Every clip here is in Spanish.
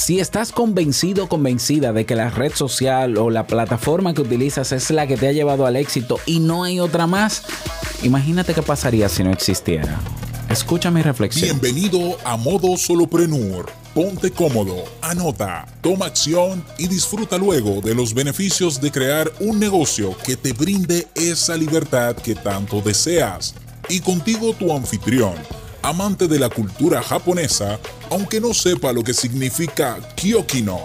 Si estás convencido o convencida de que la red social o la plataforma que utilizas es la que te ha llevado al éxito y no hay otra más, imagínate qué pasaría si no existiera. Escucha mi reflexión. Bienvenido a Modo Soloprenur. Ponte cómodo, anota, toma acción y disfruta luego de los beneficios de crear un negocio que te brinde esa libertad que tanto deseas. Y contigo tu anfitrión amante de la cultura japonesa, aunque no sepa lo que significa Kyokino,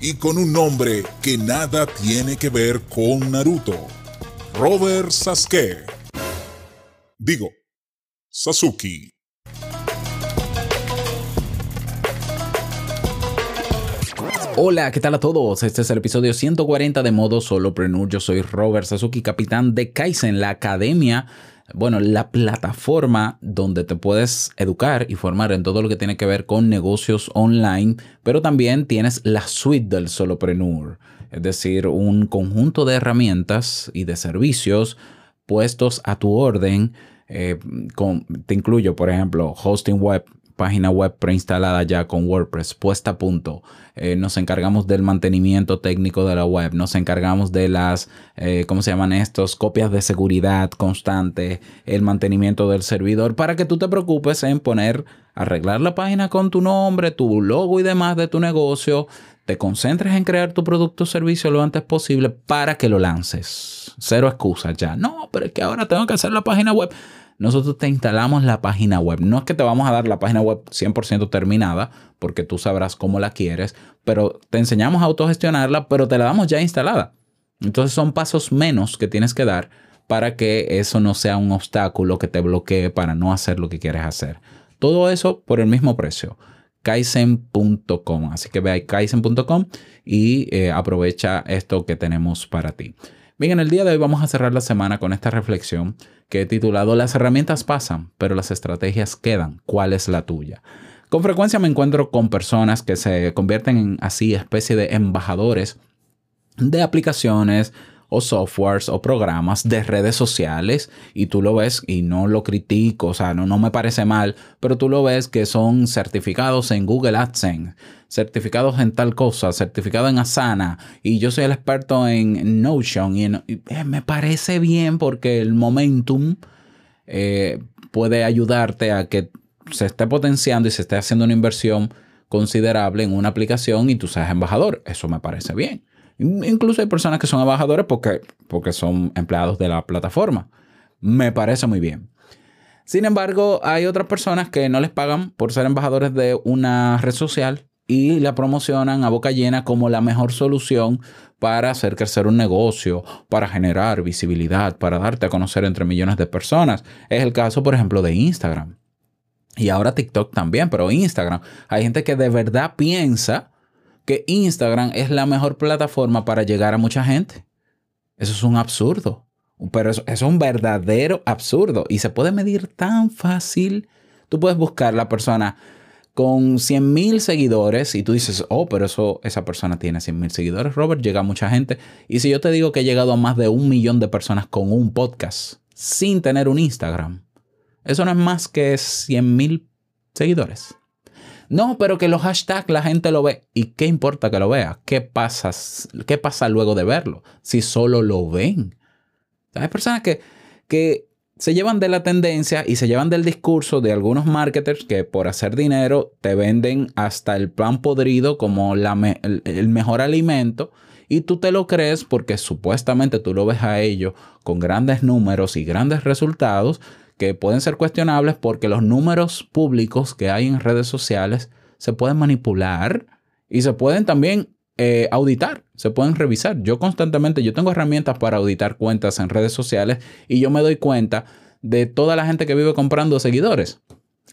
y con un nombre que nada tiene que ver con Naruto, Robert Sasuke. Digo, Sasuke. Hola, ¿qué tal a todos? Este es el episodio 140 de Modo Solopreneur. Yo soy Robert Sasuke, capitán de Kaizen, la academia bueno, la plataforma donde te puedes educar y formar en todo lo que tiene que ver con negocios online, pero también tienes la suite del solopreneur, es decir, un conjunto de herramientas y de servicios puestos a tu orden. Eh, te incluyo, por ejemplo, hosting web, página web preinstalada ya con WordPress, puesta a punto. Eh, nos encargamos del mantenimiento técnico de la web, nos encargamos de las, eh, ¿cómo se llaman estos? Copias de seguridad constante, el mantenimiento del servidor, para que tú te preocupes en poner, arreglar la página con tu nombre, tu logo y demás de tu negocio, te concentres en crear tu producto o servicio lo antes posible para que lo lances. Cero excusas ya. No, pero es que ahora tengo que hacer la página web nosotros te instalamos la página web. No es que te vamos a dar la página web 100% terminada, porque tú sabrás cómo la quieres, pero te enseñamos a autogestionarla, pero te la damos ya instalada. Entonces son pasos menos que tienes que dar para que eso no sea un obstáculo que te bloquee para no hacer lo que quieres hacer. Todo eso por el mismo precio. Kaizen.com. Así que ve a Kaizen.com y eh, aprovecha esto que tenemos para ti. Bien, en el día de hoy vamos a cerrar la semana con esta reflexión que he titulado Las herramientas pasan, pero las estrategias quedan. ¿Cuál es la tuya? Con frecuencia me encuentro con personas que se convierten en así especie de embajadores de aplicaciones o softwares o programas de redes sociales y tú lo ves y no lo critico, o sea, no, no me parece mal, pero tú lo ves que son certificados en Google AdSense, certificados en tal cosa, certificado en Asana y yo soy el experto en Notion y, eh, me parece bien porque el momentum eh, puede ayudarte a que se esté potenciando y se esté haciendo una inversión considerable en una aplicación y tú seas embajador. Eso me parece bien. Incluso hay personas que son embajadores porque, porque son empleados de la plataforma. Me parece muy bien. Sin embargo, hay otras personas que no les pagan por ser embajadores de una red social y la promocionan a boca llena como la mejor solución para hacer crecer un negocio, para generar visibilidad, para darte a conocer entre millones de personas. Es el caso, por ejemplo, de Instagram. Y ahora TikTok también, pero Instagram. Hay gente que de verdad piensa que Instagram es la mejor plataforma para llegar a mucha gente. Eso es un absurdo. Pero eso, es un verdadero absurdo. Y se puede medir tan fácil. Tú puedes buscar la persona con 100 mil seguidores y tú dices, oh, pero eso, esa persona tiene 100 mil seguidores, Robert, llega a mucha gente. Y si yo te digo que he llegado a más de un millón de personas con un podcast sin tener un Instagram, eso no es más que 100 mil seguidores. No, pero que los hashtags la gente lo ve. ¿Y qué importa que lo vea? ¿Qué pasa, qué pasa luego de verlo? Si solo lo ven. Hay personas que, que se llevan de la tendencia y se llevan del discurso de algunos marketers que por hacer dinero te venden hasta el pan podrido como el, el, mejor alimento y tú te lo crees porque supuestamente tú lo ves a ellos con grandes números y grandes resultados que pueden ser cuestionables porque los números públicos que hay en redes sociales se pueden manipular y se pueden también eh, auditar, se pueden revisar. Yo constantemente, yo tengo herramientas para auditar cuentas en redes sociales y yo me doy cuenta de toda la gente que vive comprando seguidores.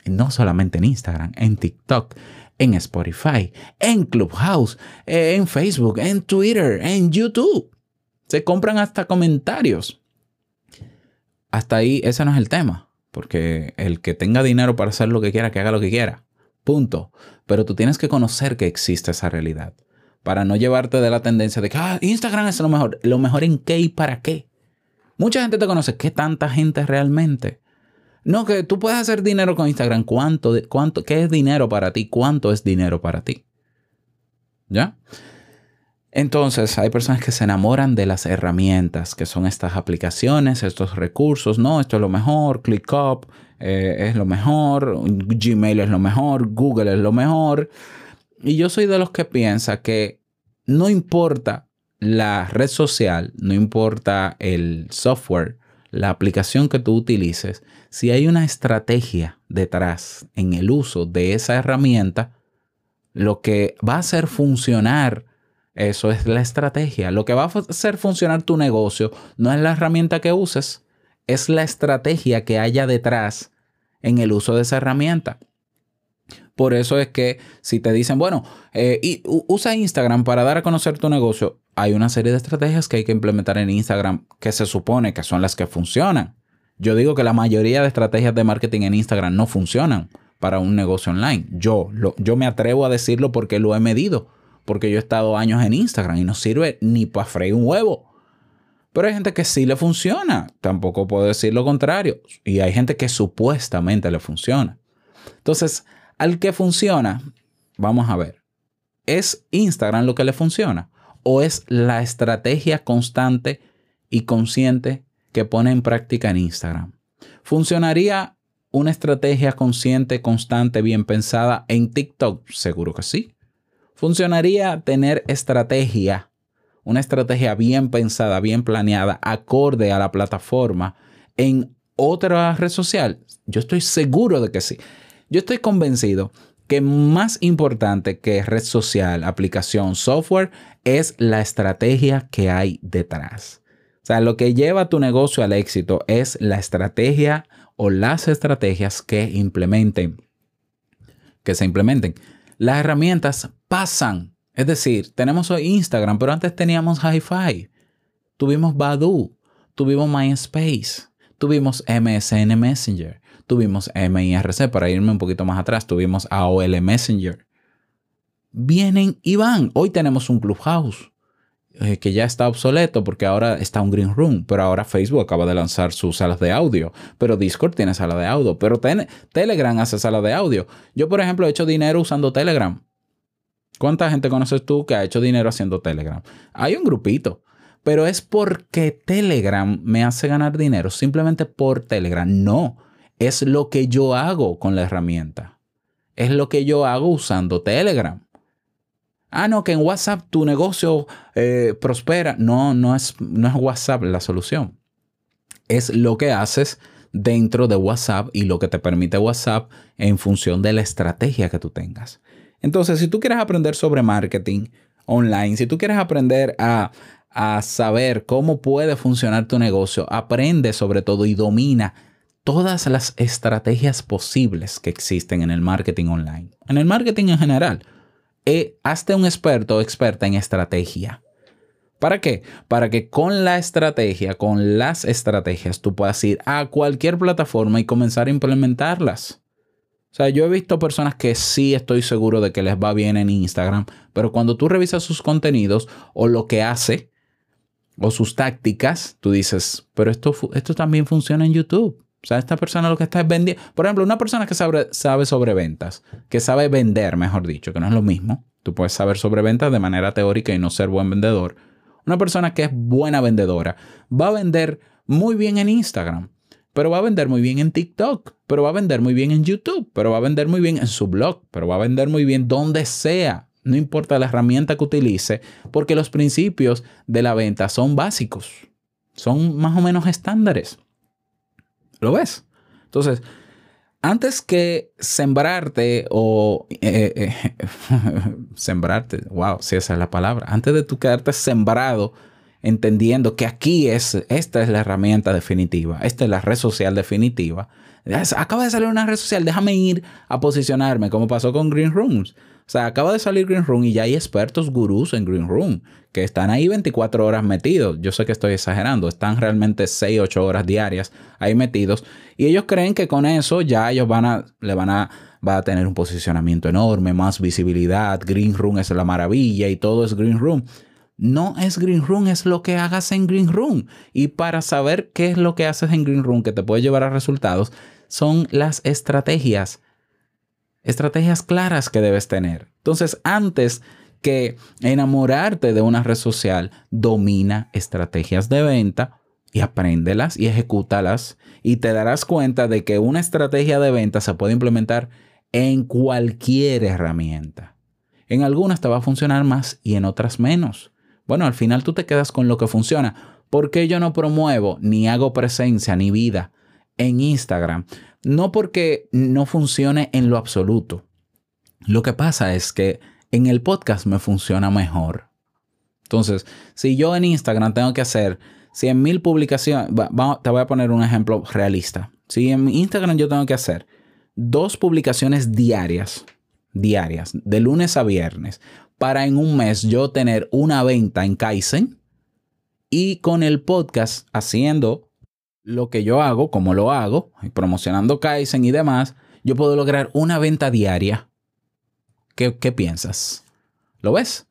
no solamente en Instagram, en TikTok, en Spotify, en Clubhouse, eh, en Facebook, en Twitter, en YouTube. Se compran hasta comentarios hasta ahí ese no es el tema, porque el que tenga dinero para hacer lo que quiera, que haga lo que quiera. Punto. Pero tú tienes que conocer que existe esa realidad para no llevarte de la tendencia de que ah, Instagram es lo mejor. ¿Lo mejor en qué y para qué? Mucha gente te conoce. ¿Qué tanta gente realmente? No, que tú puedes hacer dinero con Instagram. ¿Cuánto, cuánto, ¿Qué es dinero para ti? ¿Cuánto es dinero para ti? ¿Ya? Entonces, hay personas que se enamoran de las herramientas, que son estas aplicaciones, estos recursos. No, esto es lo mejor, ClickUp eh, es lo mejor, Gmail es lo mejor, Google es lo mejor. Y yo soy de los que piensa que no importa la red social, no importa el software, la aplicación que tú utilices, si hay una estrategia detrás en el uso de esa herramienta, lo que va a hacer funcionar eso es la estrategia. Lo que va a hacer funcionar tu negocio no es la herramienta que uses, es la estrategia que haya detrás en el uso de esa herramienta. Por eso es que si te dicen, bueno, eh, usa Instagram para dar a conocer tu negocio, hay una serie de estrategias que hay que implementar en Instagram que se supone que son las que funcionan. Yo digo que la mayoría de estrategias de marketing en Instagram no funcionan para un negocio online. Yo, yo me atrevo a decirlo porque lo he medido porque yo he estado años en Instagram y no sirve ni para freír un huevo. Pero hay gente que sí le funciona, tampoco puedo decir lo contrario. Y hay gente que supuestamente le funciona. Entonces, al que funciona, vamos a ver, ¿es Instagram lo que le funciona? ¿O es la estrategia constante y consciente que pone en práctica en Instagram? ¿Funcionaría una estrategia consciente, constante, bien pensada en TikTok? Seguro que sí. Funcionaría tener estrategia, una estrategia bien pensada, bien planeada, acorde a la plataforma en otra red social. Yo estoy seguro de que sí. Yo estoy convencido que más importante que red social, aplicación, software, es la estrategia que hay detrás. O sea, lo que lleva tu negocio al éxito es la estrategia o las estrategias que implementen, que se implementen. Las herramientas pasan. Es decir, tenemos hoy Instagram, pero antes teníamos Hi-Fi. Tuvimos Badu, tuvimos MySpace, tuvimos MSN Messenger, tuvimos MIRC, para irme un poquito más atrás, tuvimos AOL Messenger. Vienen y van. Hoy tenemos un Clubhouse eh, que ya está obsoleto porque ahora está un Green Room, pero ahora Facebook acaba de lanzar sus salas de audio, pero Discord tiene sala de audio, pero Telegram hace sala de audio. Yo, por ejemplo, he hecho dinero usando Telegram. ¿Cuánta gente conoces tú que ha hecho dinero haciendo Telegram? Hay un grupito, pero es porque Telegram me hace ganar dinero simplemente por Telegram. No, es lo que yo hago con la herramienta. Es lo que yo hago usando Telegram. Ah, no, que en WhatsApp tu negocio eh, prospera. No, no es, no es WhatsApp la solución. Es lo que haces dentro de WhatsApp y lo que te permite WhatsApp en función de la estrategia que tú tengas. Entonces, si tú quieres aprender sobre marketing online, si tú quieres aprender a, a saber cómo puede funcionar tu negocio, aprende sobre todo y domina todas las estrategias posibles que existen en el marketing online, en el marketing en general. Eh, hazte un experto o experta en estrategia. ¿Para qué? Para que con la estrategia, con las estrategias, tú puedas ir a cualquier plataforma y comenzar a implementarlas. O sea, yo he visto personas que sí estoy seguro de que les va bien en Instagram, pero cuando tú revisas sus contenidos o lo que hace o sus tácticas, tú dices, pero esto, esto también funciona en YouTube. O sea, esta persona lo que está es vendiendo. Por ejemplo, una persona que sabe, sabe sobre ventas, que sabe vender, mejor dicho, que no es lo mismo. Tú puedes saber sobre ventas de manera teórica y no ser buen vendedor. Una persona que es buena vendedora va a vender muy bien en Instagram pero va a vender muy bien en TikTok, pero va a vender muy bien en YouTube, pero va a vender muy bien en su blog, pero va a vender muy bien donde sea. No importa la herramienta que utilice, porque los principios de la venta son básicos, son más o menos estándares. ¿Lo ves? Entonces, antes que sembrarte o eh, eh, sembrarte, wow, si esa es la palabra, antes de tú quedarte sembrado entendiendo que aquí es, esta es la herramienta definitiva, esta es la red social definitiva. Acaba de salir una red social, déjame ir a posicionarme, como pasó con Green Rooms. O sea, acaba de salir Green Room y ya hay expertos gurús en Green Room que están ahí 24 horas metidos. Yo sé que estoy exagerando, están realmente 6, 8 horas diarias ahí metidos y ellos creen que con eso ya ellos van a, le van a, va a tener un posicionamiento enorme, más visibilidad, Green Room es la maravilla y todo es Green Room no es Green Room, es lo que hagas en Green Room. Y para saber qué es lo que haces en Green Room que te puede llevar a resultados, son las estrategias. Estrategias claras que debes tener. Entonces, antes que enamorarte de una red social domina estrategias de venta y apréndelas y ejecútalas y te darás cuenta de que una estrategia de venta se puede implementar en cualquier herramienta. En algunas te va a funcionar más y en otras menos. Bueno, al final tú te quedas con lo que funciona. ¿Por qué yo no promuevo ni hago presencia ni vida en Instagram? No porque no funcione en lo absoluto. Lo que pasa es que en el podcast me funciona mejor. Entonces, si yo en Instagram tengo que hacer 100 mil publicaciones, te voy a poner un ejemplo realista. Si en Instagram yo tengo que hacer dos publicaciones diarias, diarias, de lunes a viernes, para en un mes yo tener una venta en Kaizen y con el podcast haciendo lo que yo hago, como lo hago, promocionando Kaizen y demás, yo puedo lograr una venta diaria. ¿Qué, piensas? ¿Lo ves?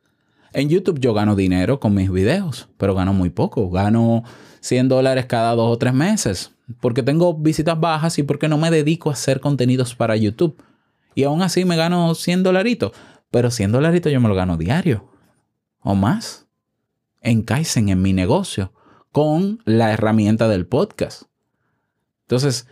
En YouTube yo gano dinero con mis videos, pero gano muy poco. Gano 100 dólares cada dos o tres meses, porque tengo visitas bajas y porque no me dedico a hacer contenidos para YouTube. Y aún así me gano 100 dolaritos. Pero 100 dolaritos yo me lo gano diario o más en Kaizen, en mi negocio, con la herramienta del podcast. Entonces,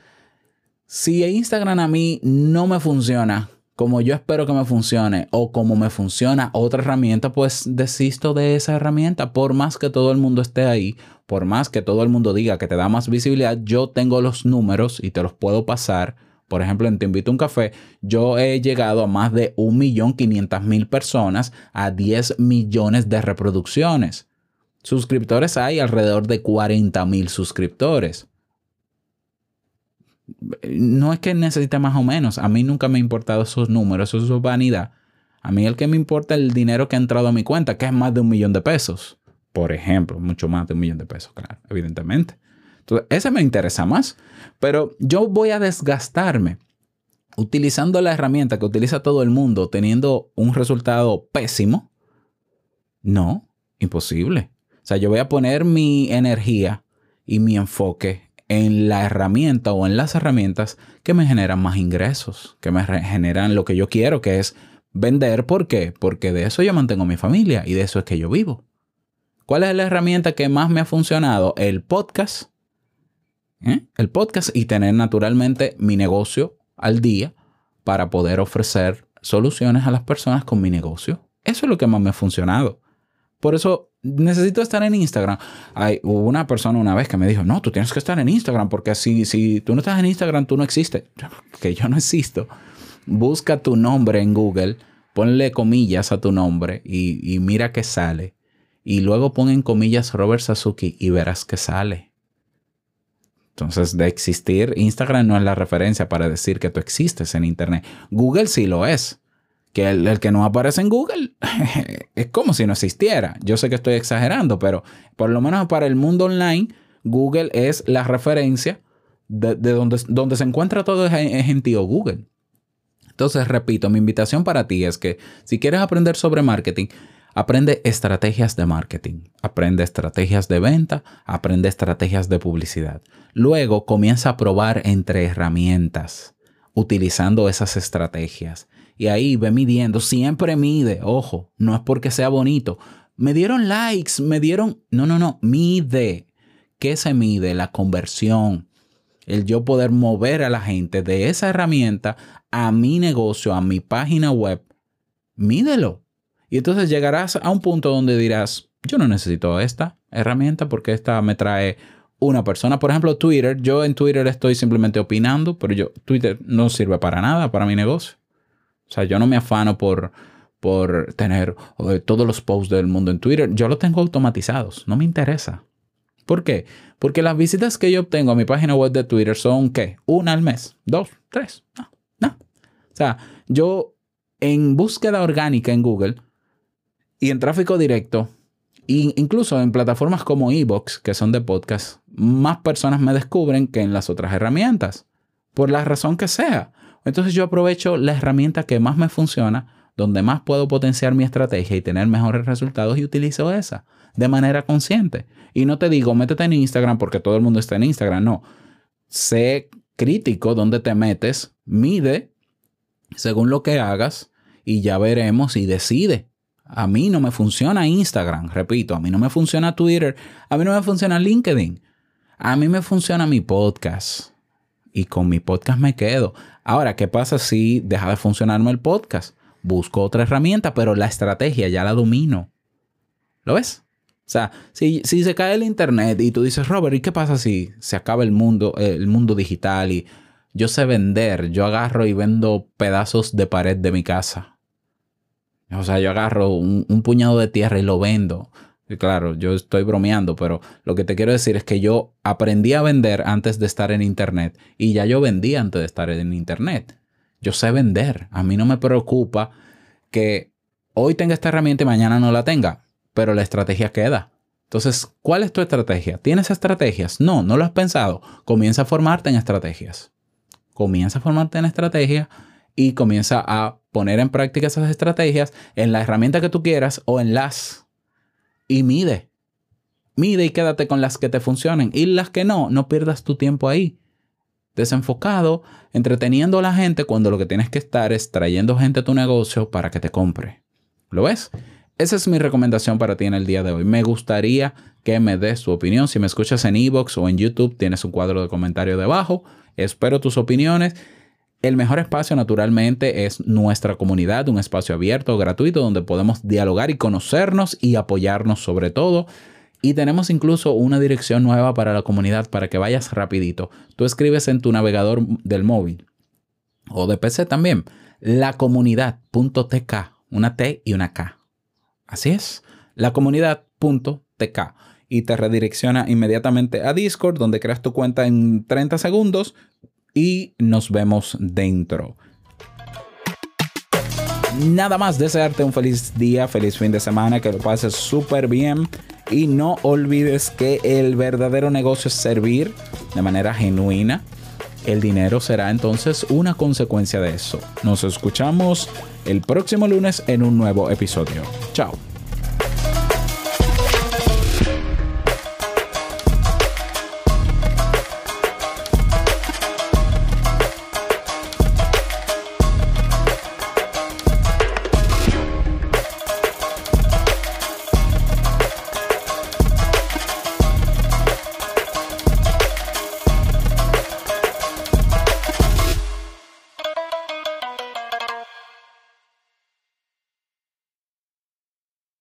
si Instagram a mí no me funciona como yo espero que me funcione o como me funciona otra herramienta, pues desisto de esa herramienta. Por más que todo el mundo esté ahí, por más que todo el mundo diga que te da más visibilidad, yo tengo los números y te los puedo pasar por ejemplo, en Te Invito a un Café, yo he llegado a más de 1.500.000 personas a 10 millones de reproducciones. Suscriptores hay alrededor de 40.000 suscriptores. No es que necesite más o menos. A mí nunca me han importado esos números, eso es vanidad. A mí el que me importa es el dinero que ha entrado a mi cuenta, que es más de un millón de pesos. Por ejemplo, mucho más de un millón de pesos, claro, evidentemente. Entonces, ese me interesa más. Pero yo voy a desgastarme utilizando la herramienta que utiliza todo el mundo, teniendo un resultado pésimo. No, imposible. O sea, yo voy a poner mi energía y mi enfoque en la herramienta o en las herramientas que me generan más ingresos, que me generan lo que yo quiero, que es vender. ¿Por qué? Porque de eso yo mantengo mi familia y de eso es que yo vivo. ¿Cuál es la herramienta que más me ha funcionado? El podcast ¿eh? el podcast y tener naturalmente mi negocio al día para poder ofrecer soluciones a las personas con mi negocio. Eso es lo que más me ha funcionado. Por eso necesito estar en Instagram. Hay, una persona una vez que me dijo, no, tú tienes que estar en Instagram porque si, si tú no estás en Instagram, tú no existes. Que yo no existo. Busca tu nombre en Google, ponle comillas a tu nombre y, mira qué sale. Y luego pon en comillas Robert Sasuki y verás qué sale. Entonces, de existir, Instagram no es la referencia para decir que tú existes en Internet. Google sí lo es. Que el, que no aparece en Google es como si no existiera. Yo sé que estoy exagerando, pero por lo menos para el mundo online, Google es la referencia de, donde, donde, se encuentra todo es en ti o Google. Entonces, repito, mi invitación para ti es que si quieres aprender sobre marketing, Aprende estrategias de marketing, aprende estrategias de venta, aprende estrategias de publicidad. Luego comienza a probar entre herramientas, utilizando esas estrategias. Y ahí ve midiendo, siempre mide, ojo, no es porque sea bonito. Me dieron likes, me dieron... No, no, no, mide. ¿Qué se mide? La conversión. El yo poder mover a la gente de esa herramienta a mi negocio, a mi página web. Mídelo y entonces llegarás a un punto donde dirás, yo no necesito esta herramienta porque esta me trae una persona. Por ejemplo, Twitter. Yo en Twitter estoy simplemente opinando, pero yo Twitter no sirve para nada para mi negocio. O sea, yo no me afano por, por tener eh, todos los posts del mundo en Twitter. Yo los tengo automatizados. No me interesa. ¿Por qué? Porque las visitas que yo obtengo a mi página web de Twitter son, ¿qué? Una al mes. Dos, tres. No, no. O sea, yo en búsqueda orgánica en Google y en tráfico directo, incluso en plataformas como Evox, que son de podcast, más personas me descubren que en las otras herramientas, por la razón que sea. Entonces yo aprovecho la herramienta que más me funciona, donde más puedo potenciar mi estrategia y tener mejores resultados y utilizo esa de manera consciente. Y no te digo, métete en Instagram porque todo el mundo está en Instagram, no. Sé crítico donde te metes, mide según lo que hagas y ya veremos y decide A mí no me funciona Instagram, repito, a mí no me funciona Twitter, a mí no me funciona LinkedIn. A mí me funciona mi podcast. Y con mi podcast me quedo. Ahora, ¿qué pasa si deja de funcionarme el podcast? Busco otra herramienta, pero la estrategia ya la domino. ¿Lo ves? O sea, si, se cae el internet y tú dices, Robert, ¿y qué pasa si se acaba el mundo, el mundo digital y yo sé vender? Yo agarro y vendo pedazos de pared de mi casa. O sea, yo agarro un, un puñado de tierra y lo vendo. Claro, yo estoy bromeando, pero lo que te quiero decir es que yo aprendí a vender antes de estar en internet y ya yo vendí antes de estar en internet. Yo sé vender. A mí no me preocupa que hoy tenga esta herramienta y mañana no la tenga pero la estrategia queda. Entonces, ¿cuál es tu estrategia? ¿Tienes estrategias? No, no lo has pensado. Comienza a formarte en estrategias. Comienza a formarte en estrategias y comienza a poner en práctica esas estrategias en la herramienta que tú quieras o en las. Y mide. Mide y quédate con las que te funcionen. Y las que no, no pierdas tu tiempo ahí. Desenfocado, entreteniendo a la gente cuando lo que tienes que estar es trayendo gente a tu negocio para que te compre. ¿Lo ves? Esa es mi recomendación para ti en el día de hoy. Me gustaría que me des tu opinión. Si me escuchas en Evox o en YouTube, tienes un cuadro de comentario debajo. Espero tus opiniones. El mejor espacio, naturalmente, es nuestra comunidad, un espacio abierto, gratuito, donde podemos dialogar y conocernos y apoyarnos sobre todo. Y tenemos incluso una dirección nueva para la comunidad para que vayas rapidito. Tú escribes en tu navegador del móvil o de PC también, lacomunidad.tk, una T y una K. Así es, la comunidad.tk y te redirecciona inmediatamente a Discord donde creas tu cuenta en 30 segundos y nos vemos dentro. Nada más desearte un feliz día, feliz fin de semana, que lo pases súper bien y no olvides que el verdadero negocio es servir de manera genuina. El dinero será entonces una consecuencia de eso. Nos escuchamos el próximo lunes en un nuevo episodio. Chao.